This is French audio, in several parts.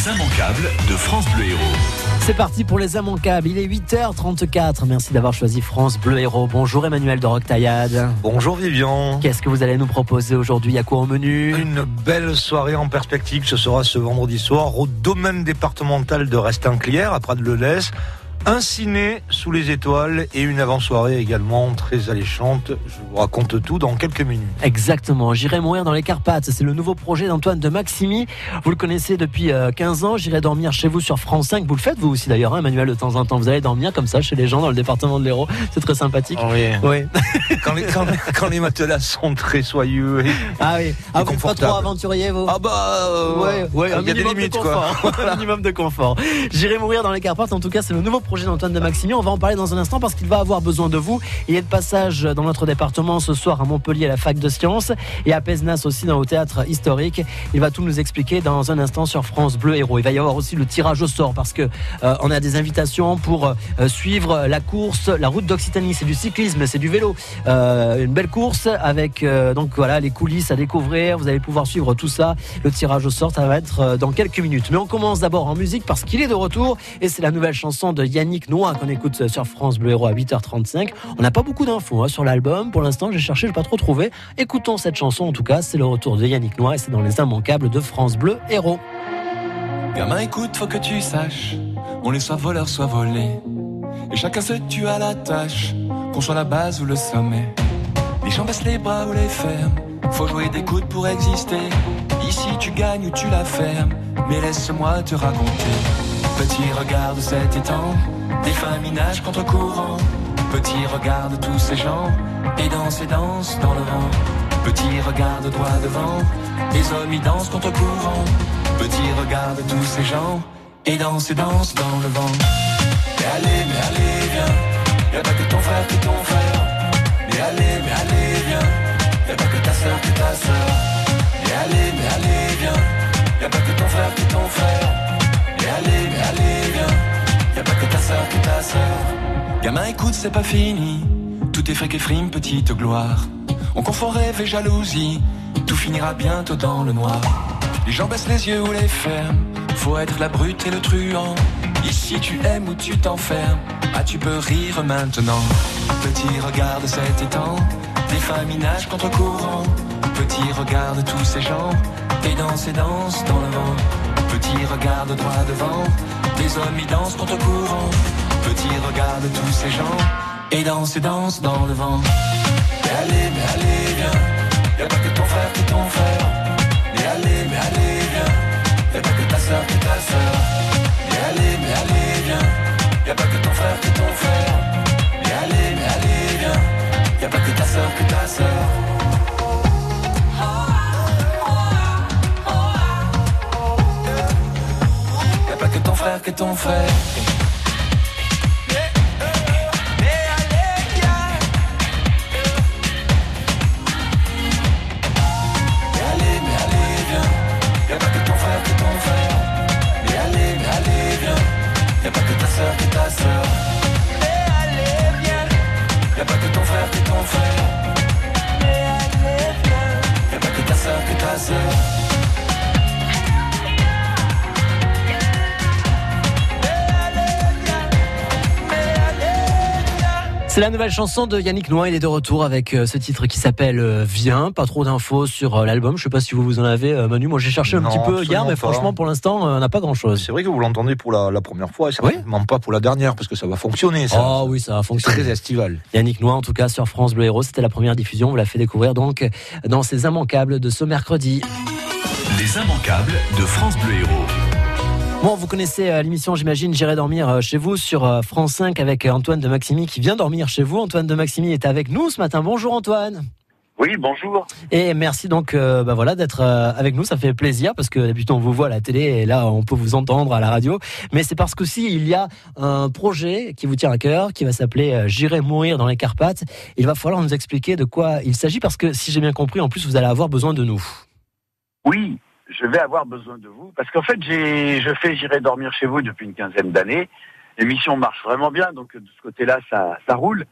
Les immanquables de France Bleu Héros. C'est parti pour les immanquables. Il est 8h34. Merci d'avoir choisi France Bleu Héros. Bonjour Emmanuel de Roctaillade. Bonjour Vivian. Qu'est-ce que vous allez nous proposer aujourd'hui? À quoi au menu? Une belle soirée en perspective. Ce sera ce vendredi soir au domaine départemental de Restinclière à Prades-le-Lez. Un ciné sous les étoiles et une avant-soirée également très alléchante. Je vous raconte tout dans quelques minutes. Exactement. J'irai mourir dans les Carpates. C'est le nouveau projet d'Antoine de Maximi. Vous le connaissez depuis 15 euh, ans. J'irai dormir chez vous sur France 5. Vous le faites vous aussi d'ailleurs, hein, Emmanuel, de temps en temps. Vous allez dormir comme ça chez les gens dans le département de l'Hérault. C'est très sympathique. Oui. oui. quand, les, quand, les, matelas sont très soyeux et, ah oui. Ah, vous pas trop aventurier, vous Ah bah euh, ouais, ouais, il y a des limites de quoi. un minimum de confort. J'irai mourir dans les Carpates. En tout cas, c'est le nouveau projet d'Antoine de Maximi. On va en parler dans un instant parce qu'il va avoir besoin de vous. Il est de passage dans notre département ce soir à Montpellier à la fac de sciences et à Pesnas aussi dans le théâtre historique. Il va tout nous expliquer dans un instant sur France Bleu Héros. Il va y avoir aussi le tirage au sort parce que euh, on a des invitations pour euh, suivre la course, la route d'Occitanie. C'est du cyclisme, c'est du vélo. Euh, une belle course avec donc voilà les coulisses à découvrir. Vous allez pouvoir suivre tout ça. Le tirage au sort, ça va être dans quelques minutes. Mais on commence d'abord en musique parce qu'il est de retour et c'est la nouvelle chanson de Yannick Noah qu'on écoute sur France Bleu Héros à 8h35. On n'a pas beaucoup d'infos hein, sur l'album. Pour l'instant, j'ai cherché, je n'ai pas trop trouvé. Écoutons cette chanson en tout cas. C'est le retour de Yannick Noir et c'est dans les immanquables de France Bleu Héros. Gamin, écoute, faut que tu saches. On les soit voleurs, soit volés. Et chacun se tue à la tâche. Qu'on soit la base ou le sommet. Les gens baissent les bras ou les ferment. Faut jouer des coudes pour exister. Ici tu gagnes ou tu la fermes. Mais laisse-moi te raconter. Petit, regarde cet étang. Des familles nagent contre courant. Petit, regarde tous ces gens. Et dansent et dansent dans le vent. Petit, regarde droit devant. Les hommes y dansent contre courant. Petit, regarde tous ces gens. Et dansent et dansent dans le vent. Mais allez, mais allez, viens. Y'a pas que ton frère qui ton frère. Mais allez, mais allez, viens. Y'a pas que ta soeur qui ta soeur. Mais allez, mais allez, viens. Y'a pas que ton frère qui ton frère. Que ta soeur. Gamin, écoute, c'est pas fini. Tout est fric et frime, petite gloire. On confond rêve et jalousie. Tout finira bientôt dans le noir. Les gens baissent les yeux ou les ferment. Faut être la brute et le truand. Ici tu aimes ou tu t'enfermes. Ah, tu peux rire maintenant. Petit, regarde cet étang. Des familles nagent contre courant. Petit, regarde tous ces gens. Et dansent et dansent dans le vent. Petit, regarde droit devant. Les hommes y dansent contre courant. Petit, regarde tous ces gens. Et dansent et dansent dans le vent. Mais allez, mais allez, viens. Y'a pas que ton frère qui ton frère. Mais allez, mais allez, viens. Y'a pas que ta soeur qui ta soeur. Mais allez, mais allez, viens. Y'a pas que ton frère qui ton frère. Mais allez, mais allez, viens. Y'a pas que ta soeur qui ta soeur. Frère. Que ton frère. Mais C'est la nouvelle chanson de Yannick Noir. Il est de retour avec euh, ce titre qui s'appelle euh, Viens. Pas trop d'infos sur euh, l'album. Je sais pas si vous vous en avez, Manu. Moi, j'ai cherché un Non, petit peu hier, mais pas. franchement, pour l'instant, on n'a pas grand chose. C'est vrai que vous l'entendez pour la, la première fois et certainement pas pour la dernière parce que ça va fonctionner. Ça. Oh oui, ça a C'est fonctionné. très estival. Yannick Noir, en tout cas, sur France Bleu Héros. C'était la première diffusion. On vous l'a fait découvrir donc dans ces immanquables de ce mercredi. Les immanquables de France Bleu Héros. Bon, vous connaissez euh, l'émission, j'imagine, J'irai dormir euh, chez vous sur euh, France 5 avec Antoine de Maximi qui vient dormir chez vous. Antoine de Maximi est avec nous ce matin. Bonjour Antoine. Oui, bonjour. Et merci donc euh, bah voilà d'être euh, avec nous, ça fait plaisir parce que d'habitude on vous voit à la télé et là on peut vous entendre à la radio, mais c'est parce qu'aussi il y a un projet qui vous tient à cœur qui va s'appeler euh, J'irai mourir dans les Carpates. Il va falloir nous expliquer de quoi il s'agit parce que si j'ai bien compris, en plus vous allez avoir besoin de nous. Oui, je vais avoir besoin de vous parce qu'en fait, j'ai, je fais J'irai dormir chez vous depuis une quinzaine d'années. L'émission marche vraiment bien, donc de ce côté-là, ça, ça roule.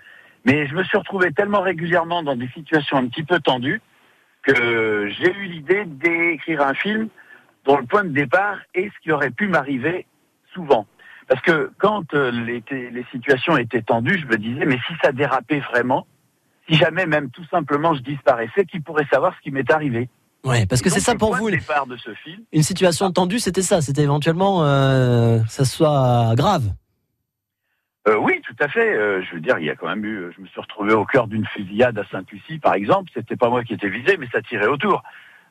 Mais je me suis retrouvé tellement régulièrement dans des situations un petit peu tendues que j'ai eu l'idée d'écrire un film dont le point de départ est ce qui aurait pu m'arriver souvent. Parce que quand euh, les, les situations étaient tendues, je me disais, mais si ça dérapait vraiment, si jamais même tout simplement je disparaissais, qui pourrait savoir ce qui m'est arrivé? Ouais, parce que c'est ça pour vous. de départ de ce film, Une situation tendue, c'était ça. C'était éventuellement euh, ça soit grave. Euh, oui, tout à fait. Euh, je veux dire, il y a quand même eu. Je me suis retrouvé au cœur d'une fusillade à Sainte-Lucie, par exemple. C'était pas moi qui étais visé, mais ça tirait autour.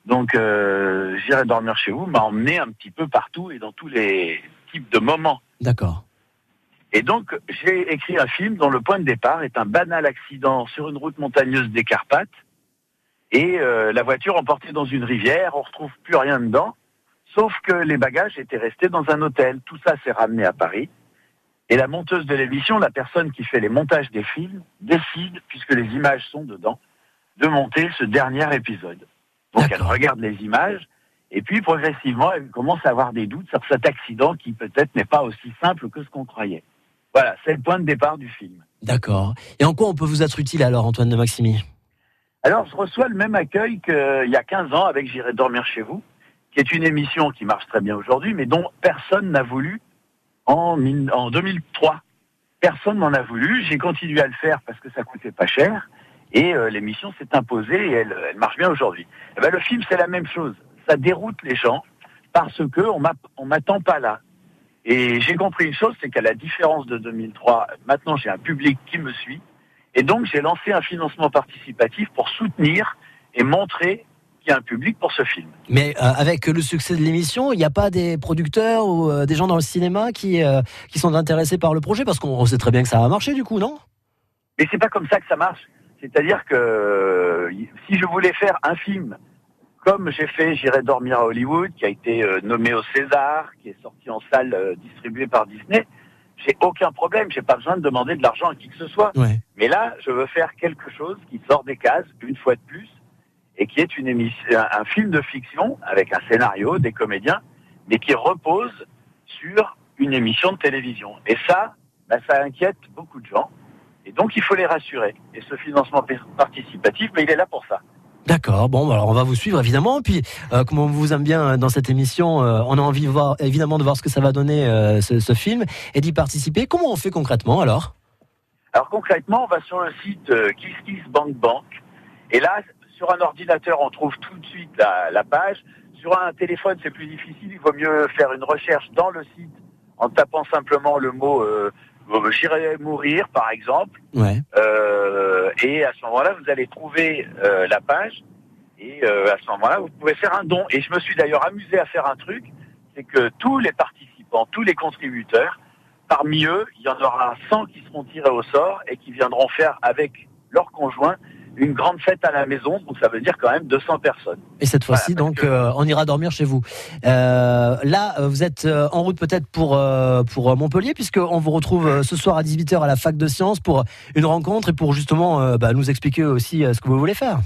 Donc, euh, j'irai dormir chez vous m'a emmené un petit peu partout et dans tous les types de moments. D'accord. Et donc, j'ai écrit un film dont le point de départ est un banal accident sur une route montagneuse des Carpates. Et euh, la voiture emportée dans une rivière, on retrouve plus rien dedans, sauf que les bagages étaient restés dans un hôtel. Tout ça s'est ramené à Paris. Et la monteuse de l'émission, la personne qui fait les montages des films, décide, puisque les images sont dedans, de monter ce dernier épisode. Donc elle regarde les images, et puis progressivement, elle commence à avoir des doutes sur cet accident qui peut-être n'est pas aussi simple que ce qu'on croyait. Voilà, c'est le point de départ du film. D'accord. Et en quoi on peut vous être utile alors, Antoine de Maximi? Alors, je reçois le même accueil qu'il y a 15 ans avec J'irai dormir chez vous, qui est une émission qui marche très bien aujourd'hui, mais dont personne n'a voulu en, mille- en 2003. Personne n'en a voulu. J'ai continué à le faire parce que ça coûtait pas cher. Et euh, l'émission s'est imposée et elle, marche bien aujourd'hui. Eh ben, le film, c'est la même chose. Ça déroute les gens parce que on m'attend pas là. Et j'ai compris une chose, c'est qu'à la différence de 2003, maintenant j'ai un public qui me suit. Et donc j'ai lancé un financement participatif pour soutenir et montrer qu'il y a un public pour ce film. Mais euh, avec le succès de l'émission, il n'y a pas des producteurs ou euh, des gens dans le cinéma qui, euh, qui sont intéressés par le projet? Parce qu'on sait très bien que ça va marcher du coup, non? Mais c'est pas comme ça que ça marche. C'est-à-dire que si je voulais faire un film comme j'ai fait J'irai dormir à Hollywood, qui a été nommé au César, qui est sorti en salle euh, distribué par Disney, j'ai aucun problème, j'ai pas besoin de demander de l'argent à qui que ce soit. Ouais. Mais là, je veux faire quelque chose qui sort des cases, une fois de plus, et qui est une émission, un, un film de fiction avec un scénario, des comédiens, mais qui repose sur une émission de télévision. Et ça, bah, ça inquiète beaucoup de gens. Et donc, il faut les rassurer. Et ce financement par- participatif, bah, il est là pour ça. D'accord, bon, alors on va vous suivre évidemment. Puis, euh, comme on vous aime bien euh, dans cette émission, euh, on a envie de voir, évidemment de voir ce que ça va donner ce, film et d'y participer. Comment on fait concrètement alors? Alors concrètement, on va sur le site KissKissBankBank. Et là, sur un ordinateur, on trouve tout de suite la, page. Sur un téléphone, c'est plus difficile. Il vaut mieux faire une recherche dans le site en tapant simplement le mot J'irai mourir, par exemple. Ouais. Euh, et à ce moment-là, vous allez trouver euh, la page. Et euh, à ce moment-là, vous pouvez faire un don. Et je me suis d'ailleurs amusé à faire un truc, c'est que tous les participants, tous les contributeurs, parmi eux, il y en aura 100 qui seront tirés au sort et qui viendront faire avec leur conjoint une grande fête à la maison. Donc ça veut dire quand même 200 personnes. Et cette fois-ci, Voilà, donc, que- euh, on ira dormir chez vous. Euh, là, euh, vous êtes en route peut-être pour pour Montpellier, puisqu'on vous retrouve ce soir à 18h à la fac de sciences pour une rencontre et pour justement bah, nous expliquer aussi ce que vous voulez faire.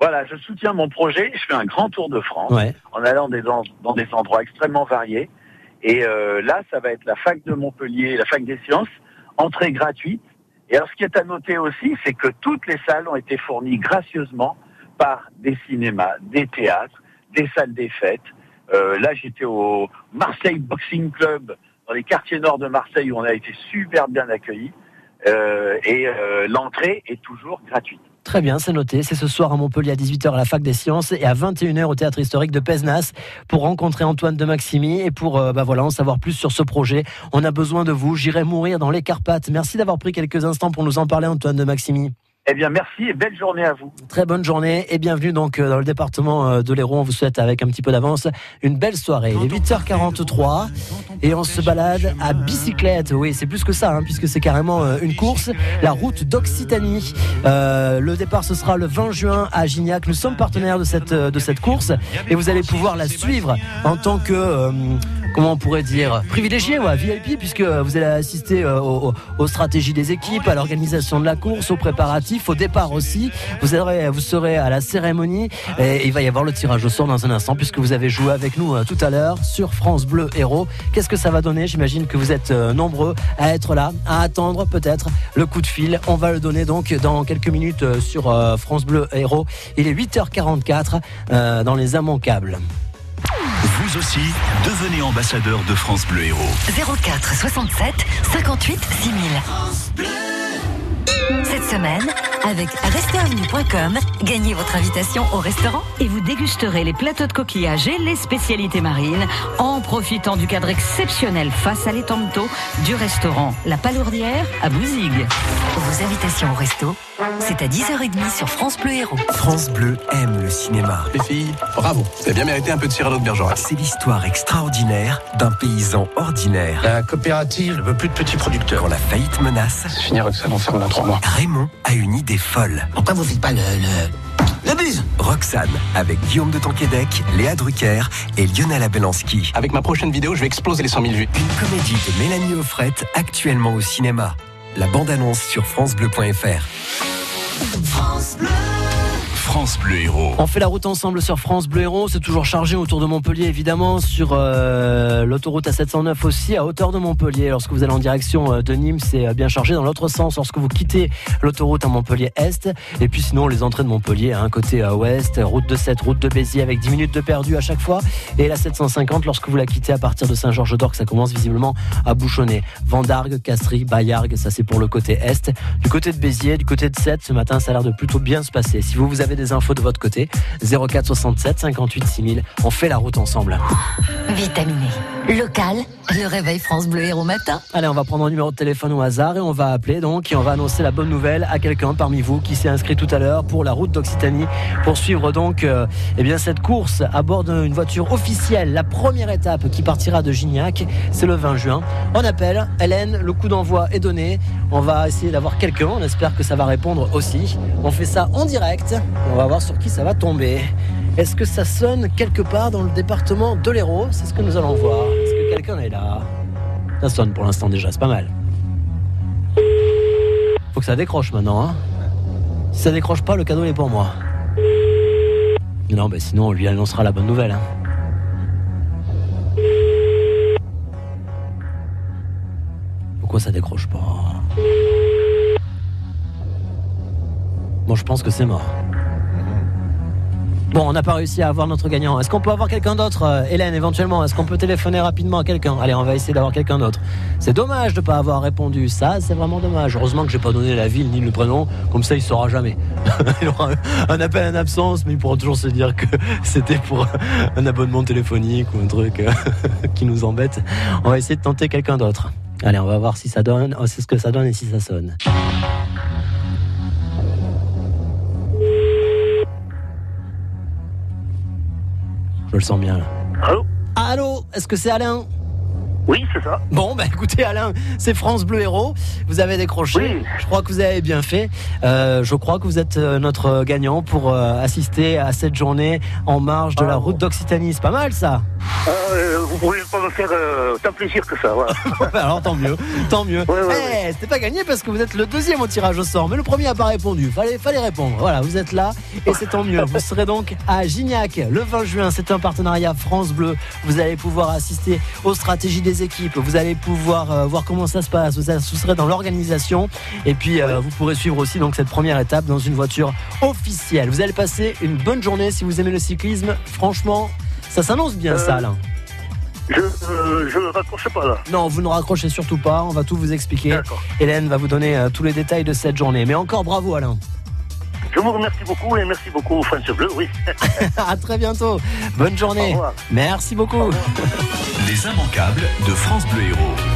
Voilà, je soutiens mon projet. Je fais un grand tour de France. Ouais. en allant des en- dans des endroits extrêmement variés. Et euh, là, ça va être la fac de Montpellier, la fac des sciences, entrée gratuite. Et alors, ce qui est à noter aussi, c'est que toutes les salles ont été fournies gracieusement par des cinémas, des théâtres, des salles des fêtes. Euh, là, j'étais au Marseille Boxing Club, dans les quartiers nord de Marseille, où on a été super bien accueillis. Euh, et euh, l'entrée est toujours gratuite. Très bien, c'est noté. C'est ce soir à Montpellier à 18h à la fac des sciences et à 21h au théâtre historique de Pesnas pour rencontrer Antoine de Maximi et pour euh, bah en savoir plus sur ce projet. On a besoin de vous. J'irai mourir dans les Carpates. Merci d'avoir pris quelques instants pour nous en parler, Antoine de Maximi. Eh bien, merci et belle journée à vous. Très bonne journée et bienvenue donc euh, dans le département euh, de l'Hérault. On vous souhaite avec un petit peu d'avance une belle soirée. Il est 8h43 et on se balade à bicyclette. Oui, c'est plus que ça hein, puisque c'est carrément euh, une course. La route d'Occitanie. Le départ ce sera le 20 juin à Gignac. Nous sommes partenaires de cette de cette course et vous allez pouvoir la suivre en tant que comment on pourrait dire privilégié, ouais, VIP puisque vous allez assister euh, aux, stratégies des équipes, à l'organisation de la course, aux préparatifs, au départ aussi. Vous, serez à la cérémonie et il va y avoir le tirage au sort dans un instant puisque vous avez joué avec nous euh, tout à l'heure sur France Bleu Héros. Qu'est-ce que ça va donner? J'imagine que vous êtes euh, nombreux à être là, à attendre peut-être le coup de fil. On va le donner donc dans quelques minutes sur France Bleu Héros. Il est 8h44 euh, dans les immanquables. Vous aussi, devenez ambassadeur de France Bleu Héros. 04 67 58 6000. Cette semaine, avec restaurantvenue.com, gagnez votre invitation au restaurant et vous dégusterez les plateaux de coquillages et les spécialités marines en profitant du cadre exceptionnel face à l'étang de Thau du restaurant La Palourdière à Bouzigues. Vos invitations au resto, c'est à 10h30 sur France Bleu Héros. France Bleu aime le cinéma. Les filles, bravo. Vous avez bien mérité un peu de Cyrano de Bergerac. C'est l'histoire extraordinaire d'un paysan ordinaire. La coopérative ne veut plus de petits producteurs. Quand la faillite menace, C'est fini, Roxane, on ferme dans trois mois. Raymond a une idée folle. Pourquoi vous faites pas le, le, le buzz? Roxane, avec Guillaume de Tonquédec, Léa Drucker et Lionel Abelanski. Avec ma prochaine vidéo, je vais exploser les 100 000 vues. Une comédie de Mélanie Offrette, actuellement au cinéma. La bande-annonce sur FranceBleu.fr. France Bleu Héros. On fait la route ensemble sur France Bleu Héros. C'est toujours chargé autour de Montpellier, évidemment, sur euh, l'autoroute A709 aussi, à hauteur de Montpellier. Lorsque vous allez en direction euh, de Nîmes, c'est euh, bien chargé. Dans l'autre sens, lorsque vous quittez l'autoroute à Montpellier-Est. Et puis sinon, les entrées de Montpellier, hein, côté euh, ouest, route de 7, route de Béziers, avec 10 minutes de perdu à chaque fois. Et la 750, lorsque vous la quittez à partir de Saint-Georges-d'Orc, ça commence visiblement à bouchonner. Vendargue, Castries, Bayargues, ça c'est pour le côté est. Du côté de Béziers, du côté de 7, ce matin, ça a l'air de plutôt bien se passer. Si vous, vous avez des infos de votre côté, 04 67 58 6000, on fait la route ensemble. Vitaminé. Local, le réveil France Bleu Héros matin. Allez, on va prendre un numéro de téléphone au hasard et on va appeler donc et on va annoncer la bonne nouvelle à quelqu'un parmi vous qui s'est inscrit tout à l'heure pour la route d'Occitanie pour suivre donc euh, eh bien cette course à bord d'une voiture officielle. La première étape qui partira de Gignac, c'est le 20 juin. On appelle Hélène, le coup d'envoi est donné. On va essayer d'avoir quelqu'un, on espère que ça va répondre aussi. On fait ça en direct. On va voir sur qui ça va tomber. Est-ce que ça sonne quelque part dans le département de l'Hérault? C'est ce que nous allons voir. Est-ce que quelqu'un est là? Ça sonne pour l'instant déjà, c'est pas mal. Faut que ça décroche maintenant. Hein si ça décroche pas, le cadeau est pour moi. Non, bah sinon on lui annoncera la bonne nouvelle. hein. Pourquoi ça décroche pas? Bon, je pense que c'est mort. Bon, on n'a pas réussi à avoir notre gagnant. Est-ce qu'on peut avoir quelqu'un d'autre, euh, Hélène, éventuellement? Est-ce qu'on peut téléphoner rapidement à quelqu'un? Allez, on va essayer d'avoir quelqu'un d'autre. C'est dommage de ne pas avoir répondu. Ça, c'est vraiment dommage. Heureusement que j'ai pas donné la ville ni le prénom. Comme ça, il saura jamais. il aura un- appel en absence, mais il pourra toujours se dire que c'était pour un abonnement téléphonique ou un truc euh, qui nous embête. On va essayer de tenter quelqu'un d'autre. Allez, on va voir si ça donne, oh, c'est ce que ça donne et si ça sonne. Je le sens bien là. Allô Allô Est-ce que c'est Alain Oui, c'est ça. Bon, bah écoutez Alain, c'est France Bleu Héros. Vous avez décroché. Oui. Je crois que vous avez bien fait. Euh, je crois que vous êtes euh, notre gagnant pour euh, assister à cette journée en marge de la Ah. route d'Occitanie. C'est pas mal ça. Euh, vous pouvez pas me faire euh, tant plaisir que ça. Voilà. Alors tant mieux, tant mieux. Ouais, ouais, Eh, ouais. C'était pas gagné parce que vous êtes le deuxième au tirage au sort, mais le premier a pas répondu. Fallait, fallait répondre. Voilà, vous êtes là et c'est tant mieux. Vous serez donc à Gignac le 20 juin. C'est un partenariat France Bleu. Vous allez pouvoir assister aux stratégies des équipes. Vous allez pouvoir euh, voir comment ça se passe. Vous, vous serez dans l'organisation et puis euh, vous pourrez suivre aussi donc cette première étape dans une voiture officielle. Vous allez passer une bonne journée si vous aimez le cyclisme. Franchement, ça s'annonce bien Euh, ça, Alain. Je euh, je raccroche pas là. Non, vous ne raccrochez surtout pas. On va tout vous expliquer. D'accord. Hélène va vous donner euh, tous les détails de cette journée. Mais encore bravo Alain. Je vous remercie beaucoup et merci beaucoup France Bleu. Oui. à très bientôt. Bonne Au journée. revoir. Merci beaucoup. Les immanquables de France Bleu Héros.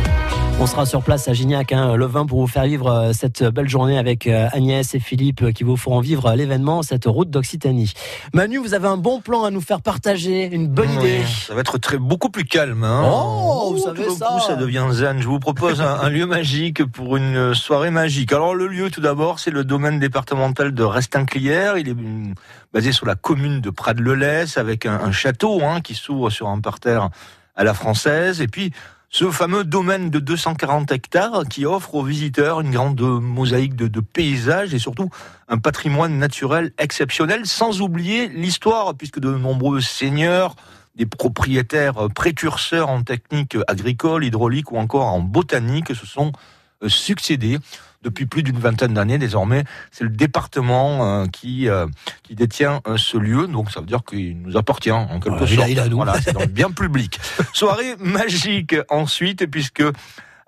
On sera sur place à Gignac hein, le 20 pour vous faire vivre euh, cette belle journée avec euh, Agnès et Philippe euh, qui vous feront vivre l'événement, cette route d'Occitanie. Manu, vous avez un bon plan à nous faire partager, une bonne idée. Oui, ça va être très, beaucoup plus calme. Hein. Oh, vous savez ça. coup, ça devient zen. Je vous propose un, un lieu magique pour une soirée magique. Alors le lieu, tout d'abord, c'est le domaine départemental de Restinclière. Il est hum, basé sur la commune de Prades-le-Lez avec un, un château hein, qui s'ouvre sur un parterre à la française. Et puis ce fameux domaine de 240 hectares qui offre aux visiteurs une grande mosaïque de, paysages et surtout un patrimoine naturel exceptionnel, sans oublier l'histoire, puisque de nombreux seigneurs, des propriétaires précurseurs en technique agricole, hydraulique ou encore en botanique se sont euh, succédés. Depuis plus d'une vingtaine d'années désormais. C'est le département euh, qui euh, qui détient euh, ce lieu, donc ça veut dire qu'il nous appartient en quelque il sorte. a- il a. Voilà, c'est bien public. Soirée magique ensuite, puisque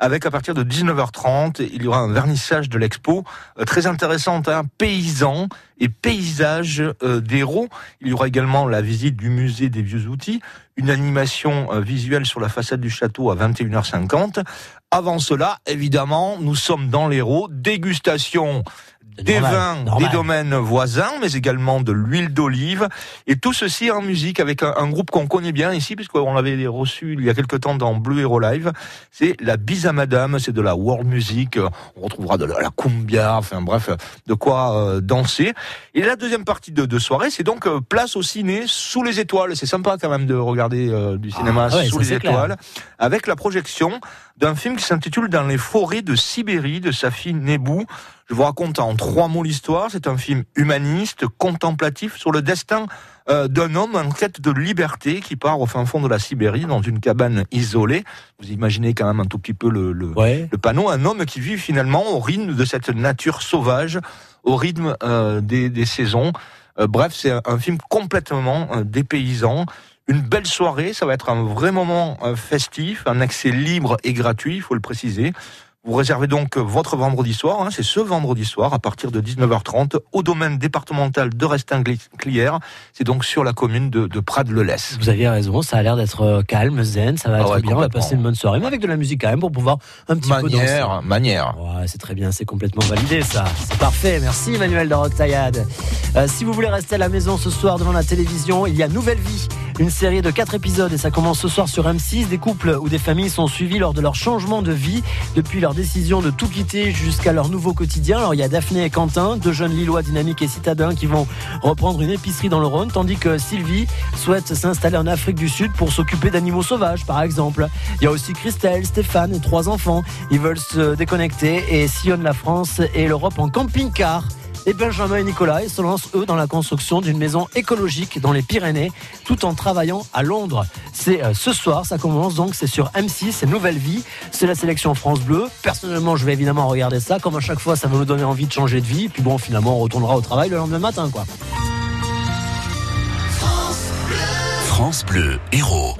avec à partir de 19h30, il y aura un vernissage de l'expo euh, très intéressante, hein, paysans et paysages euh, d'héros. Il y aura également la visite du musée des vieux outils, une animation euh, visuelle sur la façade du château à 21h50. Avant cela, évidemment, nous sommes dans l'héros, dégustation des normal, vins normal. des domaines voisins, mais également de l'huile d'olive. Et tout ceci en musique avec un, un groupe qu'on connaît bien ici, puisqu'on l'avait reçu il y a quelque temps dans Bleu Hero Live. C'est la Bise à Madame, c'est de la world music. On retrouvera de la, la cumbia, enfin bref, de quoi euh, danser. Et la deuxième partie de, de soirée, c'est donc euh, place au ciné sous les étoiles. C'est sympa quand même de regarder euh, du cinéma Ah ouais, sous les clair. étoiles, avec la projection d'un film qui s'intitule Dans les forêts de Sibérie de Safi Nebou. Je vous raconte en trois mots l'histoire. C'est un film humaniste, contemplatif sur le destin euh, d'un homme en quête de liberté qui part au fin fond de la Sibérie dans une cabane isolée. Vous imaginez quand même un tout petit peu le, le, Ouais. le panneau. Un homme qui vit finalement au rythme de cette nature sauvage, au rythme euh, des, des saisons. Euh, bref, c'est un, un film complètement dépaysant. Une belle soirée, ça va être un vrai moment euh, festif, un accès libre et gratuit, il faut le préciser. Vous réservez donc votre vendredi soir, hein, c'est ce vendredi soir à partir de 19h30 au domaine départemental de Restin-Clière. C'est donc sur la commune de, de Prades-le-Lez. Vous aviez raison, ça a l'air d'être euh, calme, zen, ça va Ah être ouais, bien, on va passer une bonne soirée, mais avec de la musique quand même pour pouvoir un petit peu danser. Manière, manière. Ouais, c'est très bien, c'est complètement validé ça. C'est parfait, merci Emmanuel de Rocktaillade. Euh, si vous voulez rester à la maison ce soir devant la télévision, il y a Nouvelle Vie, une série de 4 épisodes et ça commence ce soir sur M6. Des couples ou des familles sont suivis lors de leur changement de vie, depuis leur décision de tout quitter jusqu'à leur nouveau quotidien. Alors il y a Daphné et Quentin, deux jeunes Lillois dynamiques et citadins qui vont reprendre une épicerie dans le Rhône, tandis que Sylvie souhaite s'installer en Afrique du Sud pour s'occuper d'animaux sauvages par exemple. Il y a aussi Christelle, Stéphane et trois enfants. Ils veulent se déconnecter et sillonnent la France et l'Europe en camping-car. Et Benjamin et Nicolas se lancent eux dans la construction d'une maison écologique dans les Pyrénées, tout en travaillant à Londres. C'est euh, ce soir, ça commence donc, c'est sur M6, c'est Nouvelle Vie, c'est la sélection France Bleu. Personnellement, je vais évidemment regarder ça, comme à chaque fois, ça va nous donner envie de changer de vie. Puis bon, finalement, on retournera au travail le lendemain matin, quoi. France Bleu Héros.